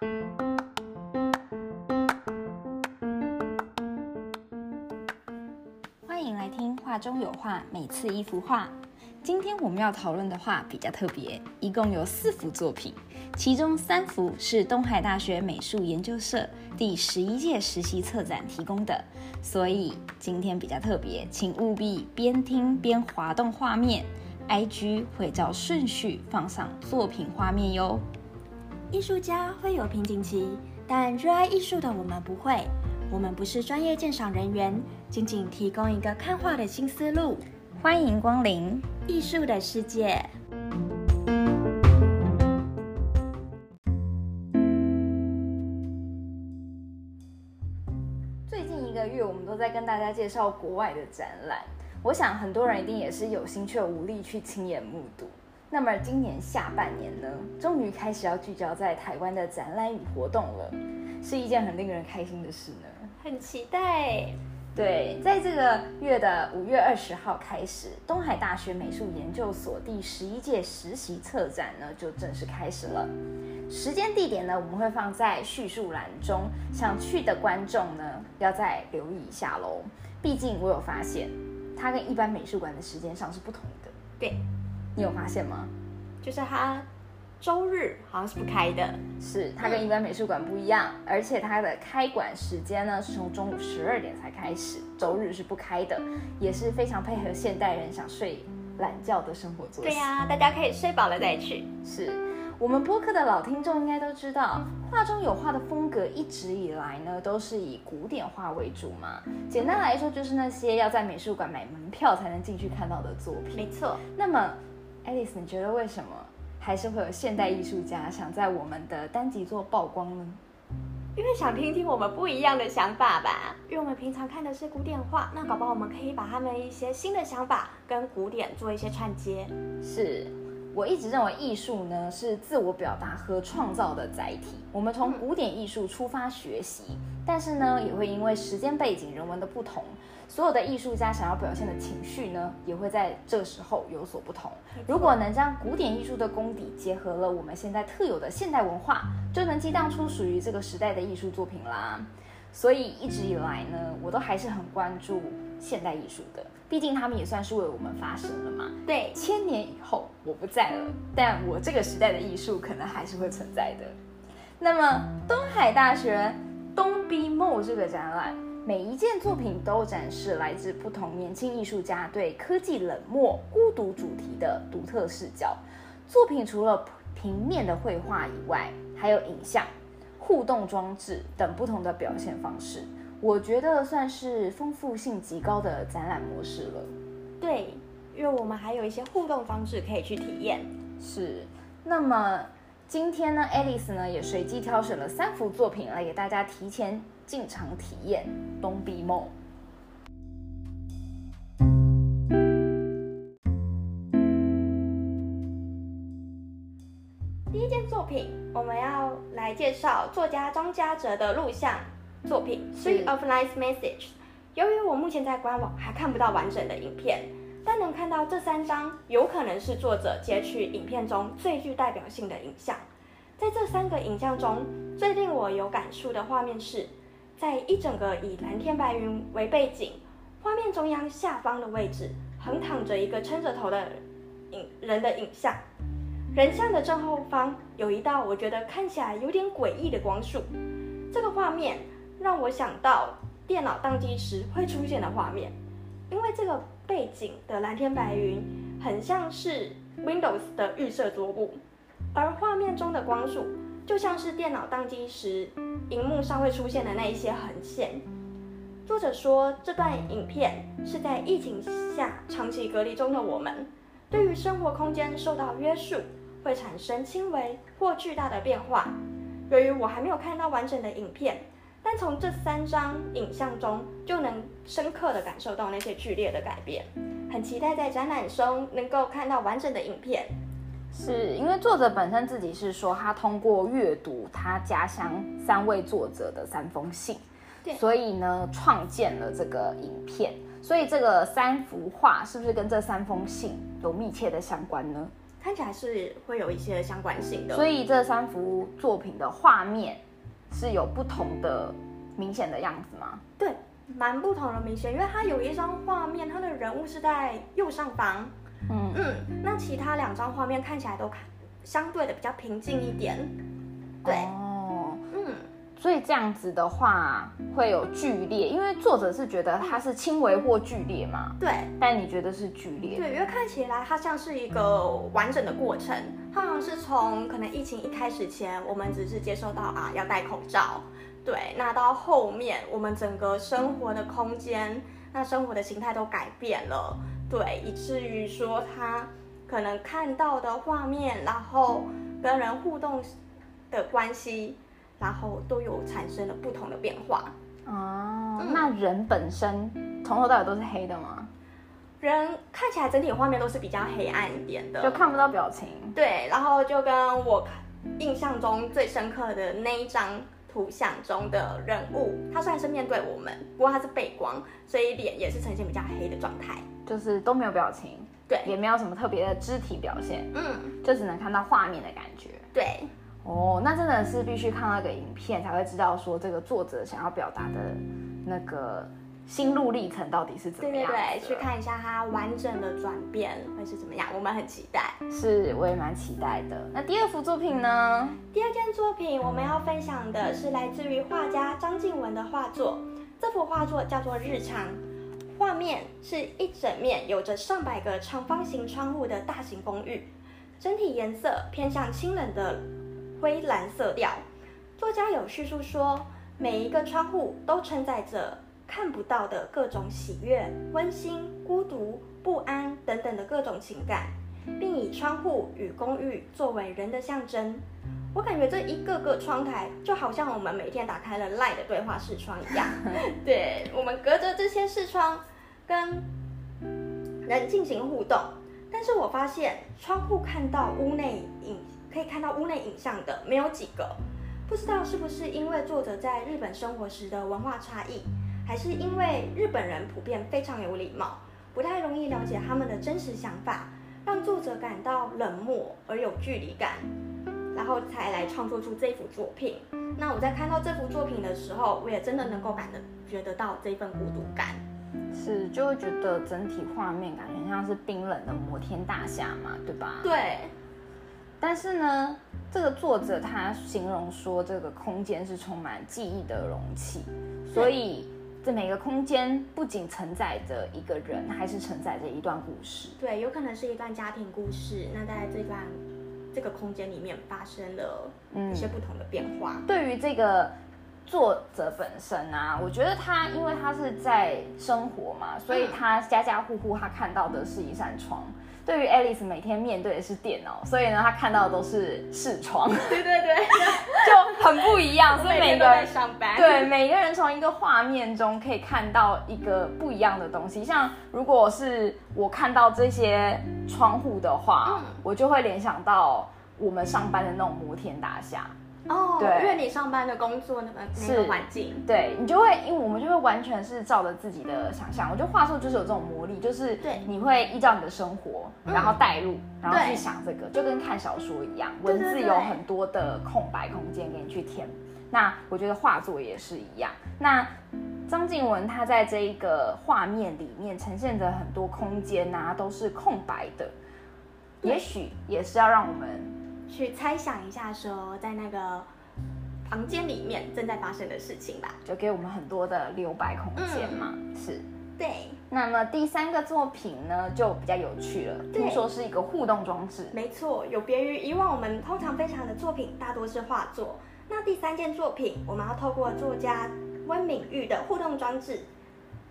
欢迎来听《画中有画》，每次一幅画。今天我们要讨论的画比较特别，一共有四幅作品，其中三幅是东海大学美术研究社第十一届实习策展提供的，所以今天比较特别，请务必边听边滑动画面，IG 会照顺序放上作品画面哟。艺术家会有瓶颈期，但热爱艺术的我们不会。我们不是专业鉴赏人员，仅仅提供一个看画的新思路。欢迎光临。艺术的世界。最近一个月，我们都在跟大家介绍国外的展览，我想很多人一定也是有心却无力去亲眼目睹。那么今年下半年呢，终于开始要聚焦在台湾的展览与活动了，是一件很令人开心的事呢。很期待。对，在这个月的五月二十号开始，东海大学美术研究所第十一届实习策展呢就正式开始了。时间地点呢，我们会放在叙述栏中，想去的观众呢要再留意一下喽。毕竟我有发现，它跟一般美术馆的时间上是不同的。对，你有发现吗？就是它。周日好像是不开的，是它跟一般美术馆不一样，而且它的开馆时间呢是从中午十二点才开始，周日是不开的，也是非常配合现代人想睡懒觉的生活作息。对呀，大家可以睡饱了再去。是我们播客的老听众应该都知道，画中有画的风格一直以来呢都是以古典画为主嘛。简单来说，就是那些要在美术馆买门票才能进去看到的作品。没错。那么，Alice，你觉得为什么？还是会有现代艺术家想在我们的单集做曝光呢？因为想听听我们不一样的想法吧。因为我们平常看的是古典画，那搞不好我们可以把他们一些新的想法跟古典做一些串接。是我一直认为艺术呢是自我表达和创造的载体。我们从古典艺术出发学习，但是呢也会因为时间背景、人文的不同。所有的艺术家想要表现的情绪呢，也会在这时候有所不同。如果能将古典艺术的功底结合了我们现在特有的现代文化，就能激荡出属于这个时代的艺术作品啦。所以一直以来呢，我都还是很关注现代艺术的，毕竟他们也算是为我们发声了嘛。对，千年以后我不在了，但我这个时代的艺术可能还是会存在的。那么东海大学东 B Mo 这个展览。每一件作品都展示来自不同年轻艺术家对科技冷漠、孤独主题的独特视角。作品除了平面的绘画以外，还有影像、互动装置等不同的表现方式。我觉得算是丰富性极高的展览模式了。对，因为我们还有一些互动方式可以去体验。是。那么今天呢，Alice 呢也随机挑选了三幅作品来给大家提前。进场体验东壁梦。第一件作品，我们要来介绍作家张嘉哲的录像作品《Three of Nice Messages》。由于我目前在官网还看不到完整的影片，但能看到这三张有可能是作者截取影片中最具代表性的影像。在这三个影像中，最令我有感触的画面是。在一整个以蓝天白云为背景，画面中央下方的位置横躺着一个撑着头的影人的影像，人像的正后方有一道我觉得看起来有点诡异的光束。这个画面让我想到电脑宕机时会出现的画面，因为这个背景的蓝天白云很像是 Windows 的预设桌布，而画面中的光束。就像是电脑宕机时，荧幕上会出现的那一些横线。作者说，这段影片是在疫情下长期隔离中的我们，对于生活空间受到约束，会产生轻微或巨大的变化。由于我还没有看到完整的影片，但从这三张影像中就能深刻的感受到那些剧烈的改变。很期待在展览中能够看到完整的影片。是因为作者本身自己是说，他通过阅读他家乡三位作者的三封信，对，所以呢创建了这个影片。所以这个三幅画是不是跟这三封信有密切的相关呢？看起来是会有一些相关性的。所以这三幅作品的画面是有不同的明显的样子吗？对，蛮不同的明显，因为它有一张画面，它的人物是在右上方，嗯嗯，那其他两张画面看起来都看相对的比较平静一点。对，哦，嗯，所以这样子的话会有剧烈，因为作者是觉得它是轻微或剧烈嘛，对。但你觉得是剧烈？对，因为看起来它像是一个完整的过程，它好像是从可能疫情一开始前，我们只是接受到啊要戴口罩，对，那到后面我们整个生活的空间，那生活的形态都改变了，对，以至于说他可能看到的画面，然后跟人互动的关系，然后都有产生了不同的变化。哦，那人本身从头到尾都是黑的吗？人看起来整体画面都是比较黑暗一点的，就看不到表情。对，然后就跟我印象中最深刻的那一张图像中的人物，他虽然是面对我们，不过他是背光，所以脸也是呈现比较黑的状态。就是都没有表情，对，也没有什么特别的肢体表现，嗯，就只能看到画面的感觉。对，哦，那真的是必须看那个影片才会知道说这个作者想要表达的那个心路历程到底是怎对对么样对，子去看一下它完整的转变会是怎么样，我们很期待。是，我也蛮期待的。那第二幅作品呢？第二件作品我们要分享的是来自于画家张静文的画作，这幅画作叫做《日常》，画面是一整面有着上百个长方形窗户的大型公寓，整体颜色偏向清冷的灰蓝色调。作家有叙述说，每一个窗户都承载着看不到的各种喜悦、温馨、孤独、不安等等的各种情感。并以窗户与公寓作为人的象征。我感觉这一个个窗台就好像我们每天打开了 Line 的对话视窗一样，对我们隔着这些视窗跟人进行互动。但是我发现窗户看到屋内影，可以看到屋内影像的没有几个，不知道是不是因为作者在日本生活时的文化差异，还是因为日本人普遍非常有礼貌，不太容易了解他们的真实想法。让作者感到冷漠而有距离感，然后才来创作出这幅作品。那我在看到这幅作品的时候，我也真的能够感得觉得到这份孤独感。是，就会觉得整体画面感觉像是冰冷的摩天大厦嘛，对吧？对。但是呢，这个作者他形容说，这个空间是充满记忆的容器，所以。这每个空间不仅承载着一个人，还是承载着一段故事。对，有可能是一段家庭故事。那在这段这个空间里面发生了一些不同的变化。对于这个作者本身啊，我觉得他因为他是在生活嘛，所以他家家户户他看到的是一扇窗。对于 Alice 每天面对的是电脑，所以呢，她看到的都是视窗。对 对对，就很不一样。所以每个人上班，对每个人从一个画面中可以看到一个不一样的东西。像如果是我看到这些窗户的话，我就会联想到我们上班的那种摩天大厦。哦，对，因为你上班的工作那个那个环境，对你就会，因为我们就会完全是照着自己的想象。我觉得画作就是有这种魔力，就是对，你会依照你的生活，然后带入，然后去想这个，就跟看小说一样，文字有很多的空白空间给你去填。那我觉得画作也是一样。那张静文他在这一个画面里面呈现的很多空间啊，都是空白的，也许也是要让我们。去猜想一下，说在那个房间里面正在发生的事情吧，就给我们很多的留白空间嘛。是，对。那么第三个作品呢，就比较有趣了，听说是一个互动装置。没错，有别于以往我们通常分享的作品，大多是画作。那第三件作品，我们要透过作家温敏玉的互动装置，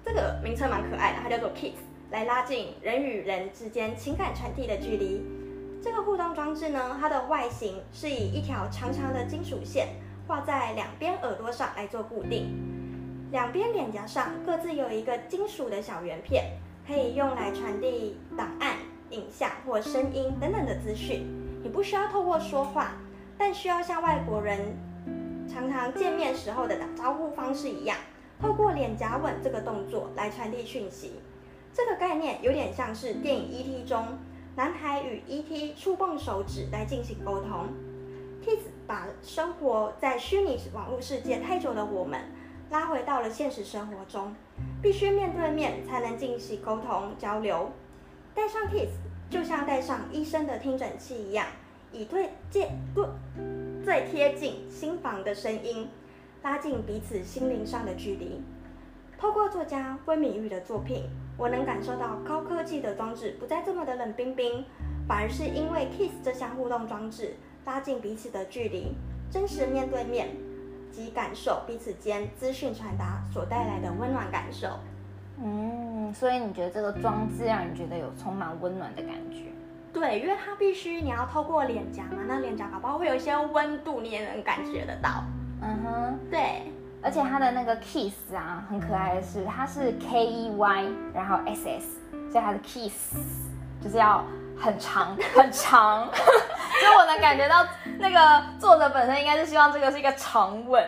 这个名称蛮可爱的，它叫做 Kiss，来拉近人与人之间情感传递的距离。这个互动装置呢，它的外形是以一条长长的金属线画在两边耳朵上来做固定，两边脸颊上各自有一个金属的小圆片，可以用来传递档案、影像或声音等等的资讯。你不需要透过说话，但需要像外国人常常见面时候的打招呼方式一样，透过脸颊吻这个动作来传递讯息。这个概念有点像是电影《E.T.》中。男孩与 E.T. 触碰手指来进行沟通。Kiss 把生活在虚拟网络世界太久的我们拉回到了现实生活中，必须面对面才能进行沟通交流。戴上 Kiss 就像戴上医生的听诊器一样，以最接对最贴近心房的声音，拉近彼此心灵上的距离。透过作家温敏玉的作品，我能感受到高科技的装置不再这么的冷冰冰，反而是因为 Kiss 这项互动装置。拉近彼此的距离，真实面对面及感受彼此间资讯传达所带来的温暖感受。嗯，所以你觉得这个装置让你觉得有充满温暖的感觉？对，因为它必须你要透过脸颊嘛，那脸颊宝宝会有一些温度，你也能感觉得到。嗯哼，对。而且它的那个 kiss 啊，很可爱的是，它是 K E Y，然后 S S，所以它的 kiss 就是要。很长 很长，所以我能感觉到那个作者本身应该是希望这个是一个长吻，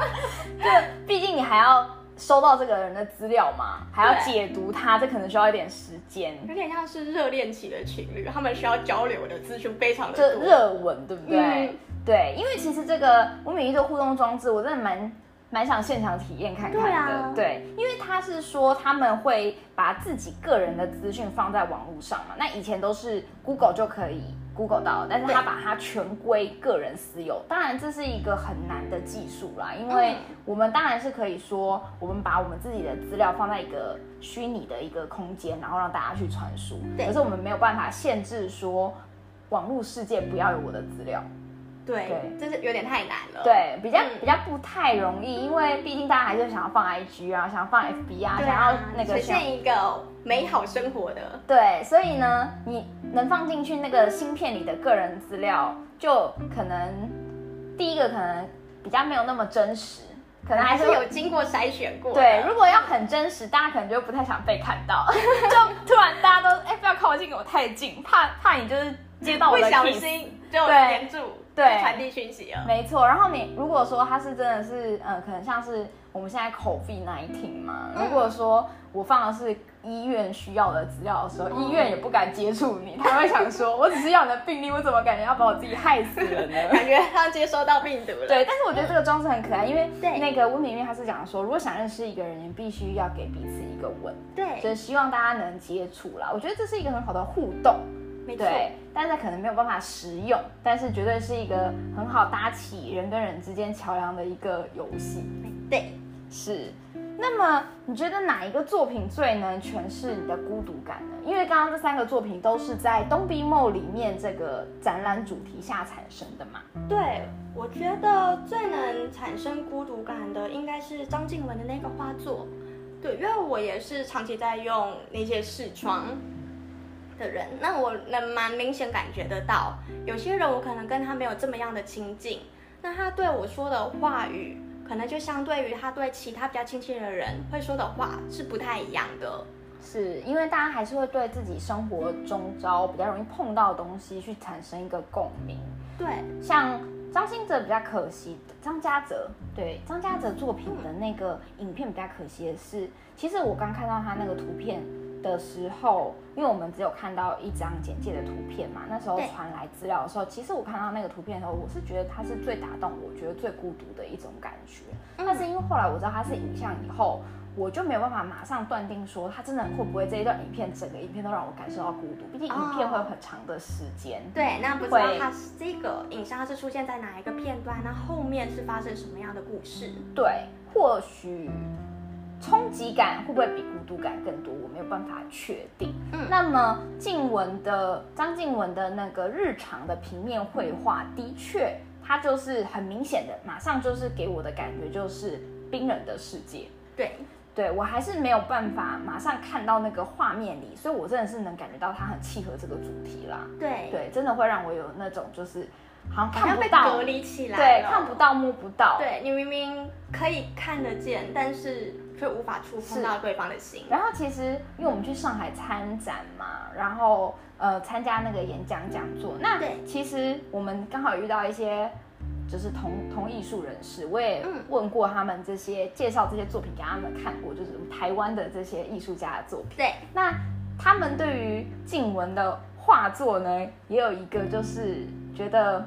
就毕竟你还要收到这个人的资料嘛，还要解读他，这可能需要一点时间。有点像是热恋期的情侣，他们需要交流的资讯非常的多。热吻对不对？对，因为其实这个我每一的互动装置，我真的蛮。蛮想现场体验看看的，对，因为他是说他们会把自己个人的资讯放在网络上嘛，那以前都是 Google 就可以 Google 到，但是他把它全归个人私有，当然这是一个很难的技术啦，因为我们当然是可以说，我们把我们自己的资料放在一个虚拟的一个空间，然后让大家去传输，可是我们没有办法限制说网络世界不要有我的资料。对，这是有点太难了。对，比较比较不太容易，因为毕竟大家还是想要放 IG 啊，想要放 FB 啊，想要那个实现一个美好生活的。对，所以呢，你能放进去那个芯片里的个人资料，就可能第一个可能比较没有那么真实，可能还是有经过筛选过。对，如果要很真实，大家可能就不太想被看到，就突然大家都哎不要靠近我太近，怕怕你就是接到我的不心就黏住。对，传递讯息啊，没错。然后你如果说他是真的是，嗯，可能像是我们现在口鼻那一听嘛。如果说我放的是医院需要的资料的时候，医院也不敢接触你，他会想说，我只是要你的病例，我怎么感觉要把我自己害死了呢？感觉他接收到病毒了。对，但是我觉得这个装置很可爱，因为那个温明月他是讲说，如果想认识一个人，你必须要给彼此一个吻，对，就是希望大家能接触啦。我觉得这是一个很好的互动。对，但是可能没有办法实用，但是绝对是一个很好搭起人跟人之间桥梁的一个游戏。对，是。那么你觉得哪一个作品最能诠释你的孤独感呢？因为刚刚这三个作品都是在《东壁梦》里面这个展览主题下产生的嘛？对，我觉得最能产生孤独感的应该是张静文的那个画作。对，因为我也是长期在用那些视窗。的人，那我能蛮明显感觉得到，有些人我可能跟他没有这么样的亲近，那他对我说的话语，可能就相对于他对其他比较亲近的人会说的话是不太一样的。是因为大家还是会对自己生活中招比较容易碰到的东西去产生一个共鸣。对，像张信哲比较可惜，张家泽对张家泽作品的那个影片比较可惜的是，其实我刚看到他那个图片。的时候，因为我们只有看到一张简介的图片嘛，那时候传来资料的时候，其实我看到那个图片的时候，我是觉得它是最打动我，觉得最孤独的一种感觉。但是因为后来我知道它是影像以后，我就没有办法马上断定说它真的会不会这一段影片整个影片都让我感受到孤独。毕竟影片会有很长的时间。对，那不知道它是这个影像是出现在哪一个片段，那后面是发生什么样的故事？对，或许。冲击感会不会比孤独感更多？我没有办法确定。嗯，那么静雯的张静雯的那个日常的平面绘画，的确，它就是很明显的，马上就是给我的感觉就是冰冷的世界。对，对我还是没有办法马上看到那个画面里，所以我真的是能感觉到它很契合这个主题啦。对，对，真的会让我有那种就是。好像被隔离起来，对，看不到摸不到，对你明明可以看得见，但是却无法触碰到对方的心。然后其实因为我们去上海参展嘛，然后呃参加那个演讲讲座，那其实我们刚好遇到一些就是同同艺术人士，我也问过他们这些介绍这些作品给他们看过，就是台湾的这些艺术家的作品。对，那他们对于静文的。画作呢，也有一个就是觉得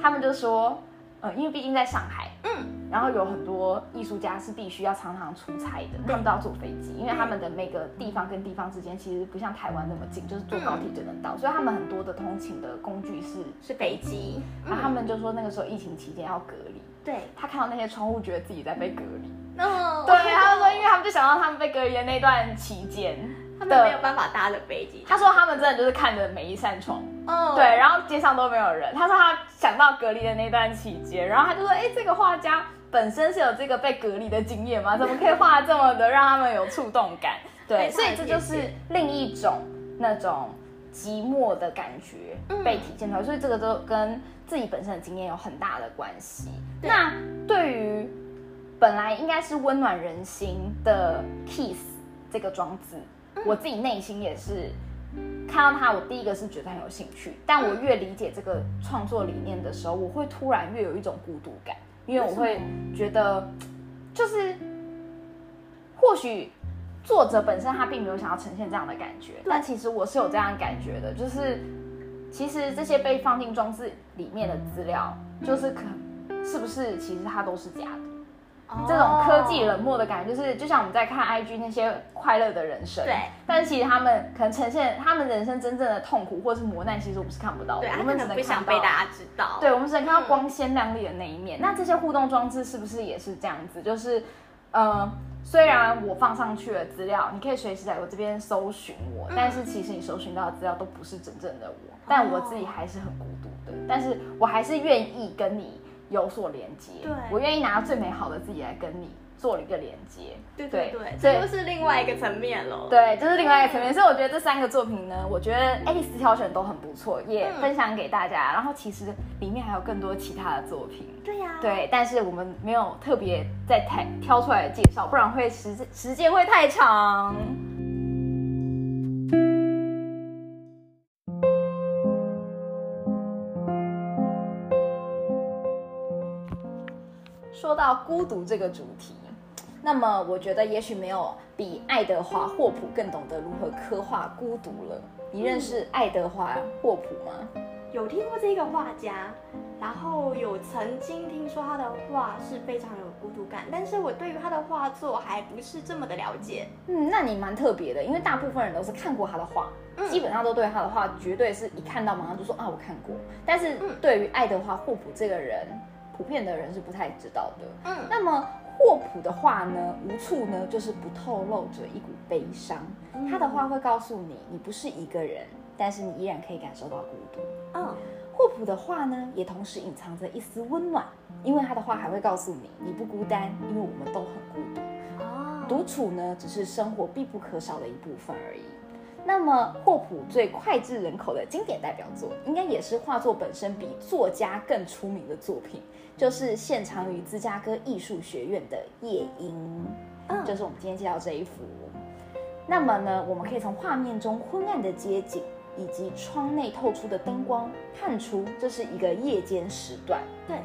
他们就说，呃，因为毕竟在上海，嗯，然后有很多艺术家是必须要常常出差的，他们都要坐飞机，因为他们的每个地方跟地方之间其实不像台湾那么近，就是坐高铁就能到，所以他们很多的通勤的工具是是飞机。然后他们就说那个时候疫情期间要隔离，对。他看到那些窗户，觉得自己在被隔离。哦，对，他说，因为他们就想到他们被隔离的那段期间，他们没有办法搭着飞机。他说他们真的就是看着每一扇窗，哦，对，然后街上都没有人。他说他想到隔离的那段期间，然后他就说，哎，这个画家本身是有这个被隔离的经验吗？怎么可以画这么的让他们有触动感？对，所以这就是另一种那种寂寞的感觉被体现出来。所以这个都跟自己本身的经验有很大的关系。那对于本来应该是温暖人心的 Kiss 这个装置，我自己内心也是看到它，我第一个是觉得很有兴趣。但我越理解这个创作理念的时候，我会突然越有一种孤独感，因为我会觉得，就是或许作者本身他并没有想要呈现这样的感觉，但其实我是有这样感觉的，就是其实这些被放进装置里面的资料，就是可是不是其实它都是假的。这种科技冷漠的感觉，就是就像我们在看 IG 那些快乐的人生，对。但是其实他们可能呈现他们人生真正的痛苦或是磨难，其实我们是看不到的。我们只能不想被大家知道。对，我们只能看到光鲜亮丽的那一面。那这些互动装置是不是也是这样子？就是，呃，虽然我放上去了资料，你可以随时在我这边搜寻我，但是其实你搜寻到的资料都不是真正的我。但我自己还是很孤独的，但是我还是愿意跟你。有所连接，对我愿意拿最美好的自己来跟你做了一个连接，对对对，这又是另外一个层面了。对，这是另外一个层面，所以我觉得这三个作品呢，我觉得爱丽丝挑选都很不错，也分享给大家。然后其实里面还有更多其他的作品，对呀，对，但是我们没有特别在台挑出来介绍，不然会时时间会太长。说到孤独这个主题，那么我觉得也许没有比爱德华霍普更懂得如何刻画孤独了。你认识爱德华霍普吗？有听过这个画家，然后有曾经听说他的画是非常有孤独感，但是我对于他的画作还不是这么的了解。嗯，那你蛮特别的，因为大部分人都是看过他的画，基本上都对他的画绝对是一看到马上就说啊我看过。但是对于爱德华霍普这个人。普遍的人是不太知道的。嗯，那么霍普的话呢，无处呢就是不透露着一股悲伤。他的话会告诉你，你不是一个人，但是你依然可以感受到孤独。嗯，霍普的话呢，也同时隐藏着一丝温暖，因为他的话还会告诉你，你不孤单，因为我们都很孤独。哦，独处呢，只是生活必不可少的一部分而已。那么，霍普最脍炙人口的经典代表作，应该也是画作本身比作家更出名的作品。就是现藏于芝加哥艺术学院的夜莺，嗯，就是我们今天介绍这一幅。那么呢，我们可以从画面中昏暗的街景以及窗内透出的灯光看出，这是一个夜间时段。对，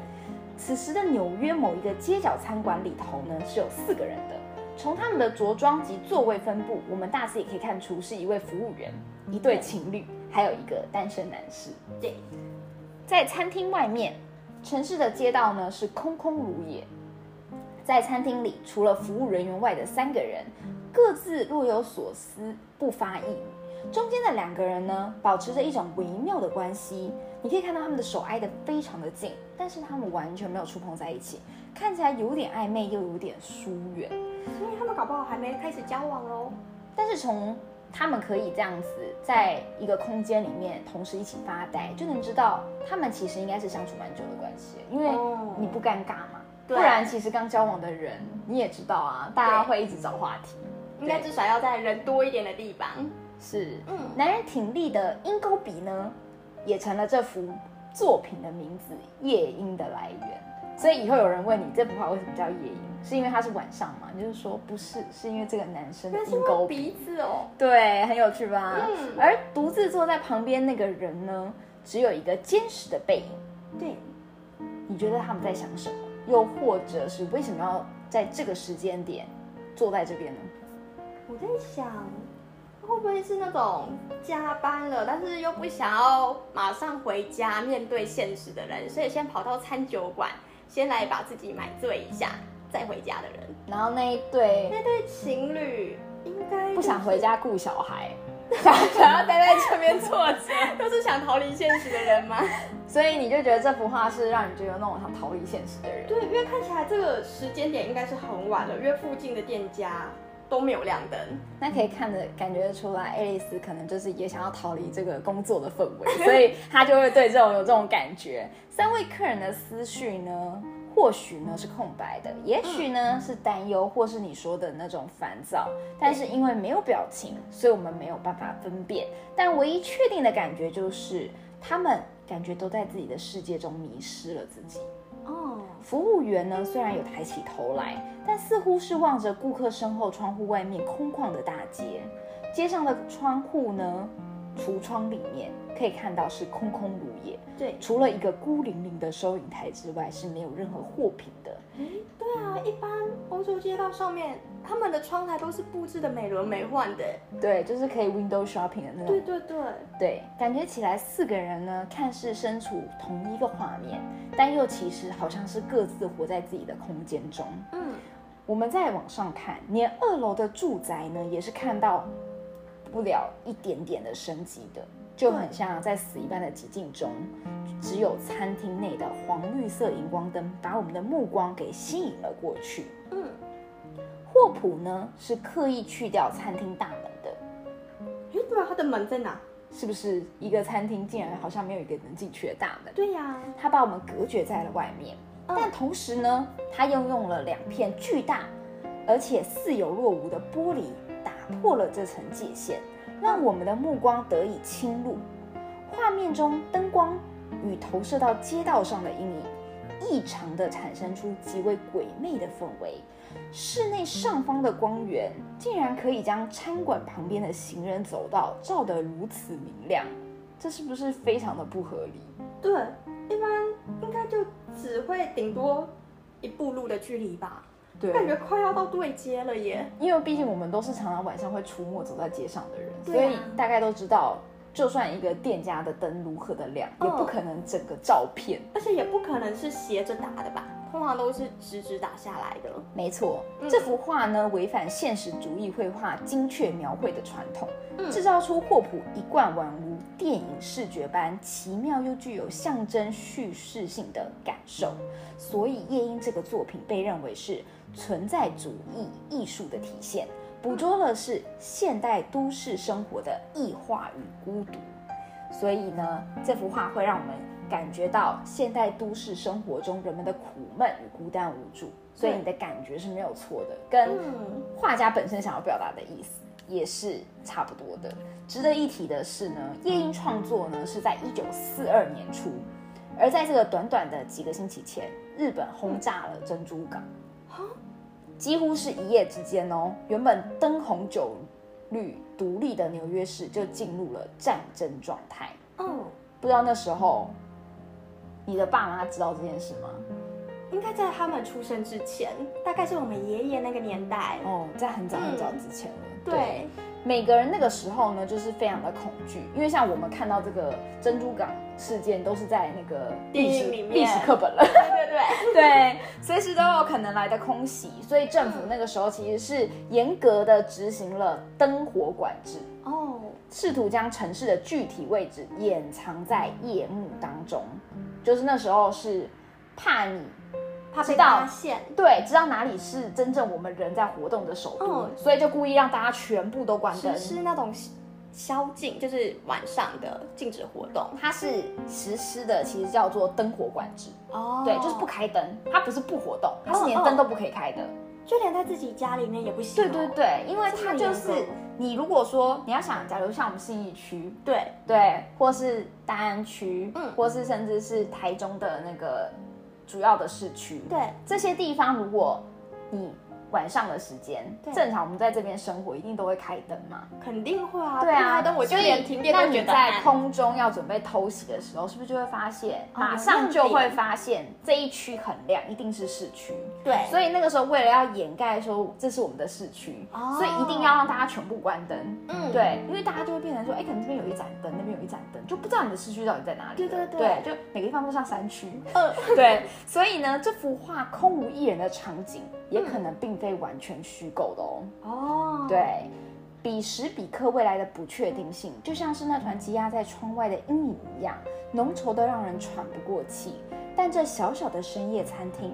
此时的纽约某一个街角餐馆里头呢，是有四个人的。从他们的着装及座位分布，我们大致也可以看出是一位服务员、一对情侣，还有一个单身男士。对，在餐厅外面。城市的街道呢是空空如也，在餐厅里除了服务人员外的三个人，各自若有所思，不发一语。中间的两个人呢，保持着一种微妙的关系，你可以看到他们的手挨得非常的近，但是他们完全没有触碰在一起，看起来有点暧昧又有点疏远，所以他们搞不好还没开始交往喽。但是从他们可以这样子在一个空间里面同时一起发呆，就能知道他们其实应该是相处蛮久的关系，因为你不尴尬嘛。不然其实刚交往的人你也知道啊，大家会一直找话题，应该至少要在人多一点的地方。是，嗯，男人挺立的鹰钩鼻呢，也成了这幅作品的名字“夜莺”的来源。所以以后有人问你这幅画为什么叫夜莺，是因为它是晚上吗？你就是说不是，是因为这个男生的鹰钩鼻子哦。对，很有趣吧？嗯。而独自坐在旁边那个人呢，只有一个坚实的背影。对。你觉得他们在想什么？又或者是为什么要在这个时间点坐在这边呢？我在想，会不会是那种加班了，但是又不想要马上回家面对现实的人，所以先跑到餐酒馆，先来把自己买醉一下，再回家的人？然后那一对那对情侣应该不想回家顾小孩，想 想要待在这边坐着，都是想逃离现实的人吗？所以你就觉得这幅画是让你觉得那种想逃离现实的人。对，因为看起来这个时间点应该是很晚了，因为附近的店家都没有亮灯。那可以看得感觉得出来，爱丽丝可能就是也想要逃离这个工作的氛围，所以她就会对这种有这种感觉。三位客人的思绪呢，或许呢是空白的，也许呢是担忧，或是你说的那种烦躁。但是因为没有表情，所以我们没有办法分辨。但唯一确定的感觉就是，他们感觉都在自己的世界中迷失了自己。哦，服务员呢，虽然有抬起头来，但似乎是望着顾客身后窗户外面空旷的大街。街上的窗户呢，橱窗里面可以看到是空空如也，对，除了一个孤零零的收银台之外，是没有任何货品的。对啊，一般欧洲街道上面，他们的窗台都是布置的美轮美奂的。对，就是可以 window shopping 的那种对对对，对，感觉起来四个人呢，看似身处同一个画面，但又其实好像是各自活在自己的空间中。嗯，我们再往上看，连二楼的住宅呢，也是看到不了一点点的升级的，就很像在死一般的寂静中，只有餐厅内的黄绿色荧光灯把我们的目光给吸引了过去。嗯，霍普呢是刻意去掉餐厅大门的，诶，对啊，它的门在哪？是不是一个餐厅竟然好像没有一个能进去的大门？对呀、他把我们隔绝在了外面，嗯但同时呢，他又用了两片巨大而且似有若无的玻璃打破了这层界限，让我们的目光得以侵入。画面中灯光与投射到街道上的阴影，异常的产生出极为鬼魅的氛围。室内上方的光源竟然可以将餐馆旁边的行人走道照得如此明亮，这是不是非常的不合理？对，一般应该就只会顶多一步路的距离吧。对感觉快要到对街了耶。因为毕竟我们都是常常晚上会出没走在街上的人，所以大概都知道，就算一个店家的灯如何的亮，嗯也不可能整个照片。而且也不可能是斜着打的吧？通常都是直直打下来的。没错，嗯这幅画呢违反现实主义绘画精确描绘的传统，嗯制造出霍普一贯宛如电影视觉般奇妙又具有象征叙事性的感受。所以夜莺这个作品被认为是存在主义艺术的体现，捕捉了是现代都市生活的异化与孤独。所以呢，这幅画会让我们感觉到现代都市生活中人们的苦闷与孤单无助，所以你的感觉是没有错的，跟嗯画家本身想要表达的意思也是差不多的。值得一提的是呢，夜莺创作呢是在一九四二年初，而在这个短短的几个星期前，日本轰炸了珍珠港，几乎是一夜之间哦，原本灯红酒绿、独立的纽约市就进入了战争状态。嗯，不知道那时候你的爸妈知道这件事吗？应该在他们出生之前，大概是我们爷爷那个年代。哦，在很早很早之前了。对，每个人那个时候呢，就是非常的恐惧，因为像我们看到这个珍珠港事件，都是在那个历史历史课本了。对对对，对，随时都有可能来的空袭，所以政府那个时候其实是严格的执行了灯火管制，哦，试图将城市的具体位置掩藏在夜幕当中。就是那时候是怕你怕被知道发现。对知道哪里是真正我们人在活动的首都，嗯所以就故意让大家全部都关灯实。施那种宵禁，就是晚上的禁止活动。它是实施的，其实叫做灯火管制，哦对，就是不，开灯，它不是不活动，它是连哦灯都不可以开的。就连在自己家里面也不行、对对，对，因为它就是你如果说你要想，假如像我们信义区，对，对，或是大安区，嗯或是甚至是台中的那个主要的市区，对，这些地方，如果你晚上的时间，正常我们在这边生活一定都会开灯嘛。肯定会啊，对啊，灯我就连停电都觉得在空中要准备偷袭的时候，是不是就会发现，哦马上就会发现这一区很亮，一定是市区。对，所以那个时候为了要掩盖说这是我们的市区，哦所以一定要让大家全部关灯。嗯对，因为大家就会变成说，哎，可能这边有一盏灯，那边有一盏灯，就不知道你的市区到底在哪里。对对对就每个地方都像山区。嗯 对，所以呢，这幅画空无一人的场景，也可能并非完全虚构的哦。哦，对，彼时彼刻未来的不确定性，就像是那团积压在窗外的阴影一样，浓稠的让人喘不过气。但这小小的深夜餐厅，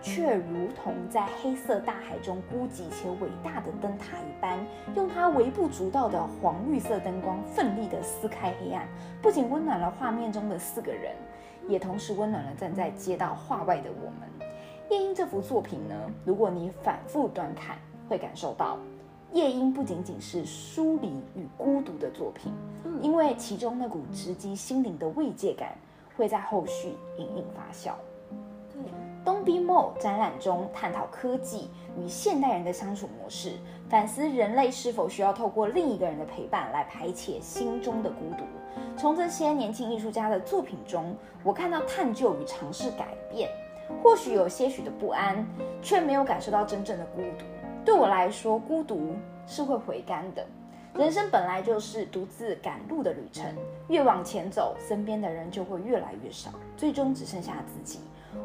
却如同在黑色大海中孤寂且伟大的灯塔一般，用它微不足道的黄绿色灯光，奋力地撕开黑暗，不仅温暖了画面中的四个人，也同时温暖了站在街道画外的我们。夜莺这幅作品呢，如果你反复端看，会感受到夜莺不仅仅是疏离与孤独的作品，嗯因为其中那股直击心灵的慰藉感，会在后续隐隐发酵。对，东 b Mall 展览中探讨科技与现代人的相处模式，反思人类是否需要透过另一个人的陪伴来排解心中的孤独。从这些年轻艺术家的作品中，我看到探究与尝试改变，或许有些许的不安，却没有感受到真正的孤独。对我来说，孤独是会回甘的。人生本来就是独自赶路的旅程，越往前走，身边的人就会越来越少，最终只剩下自己。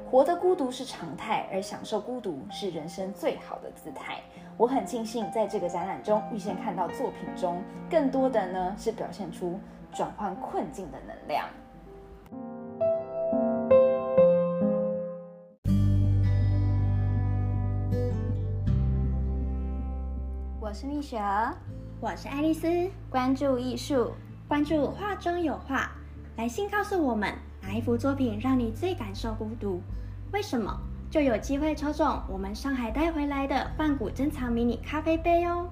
活得孤独是常态，而享受孤独是人生最好的姿态。我很庆幸在这个展览中预先看到作品中更多的呢是表现出转换困境的能量。我是蜜雪儿，我是爱丽丝，关注艺术，关注画中有画，来信告诉我们哪一幅作品让你最感受孤独，为什么？就有机会抽中我们上海带回来的万古珍藏迷你咖啡杯哦。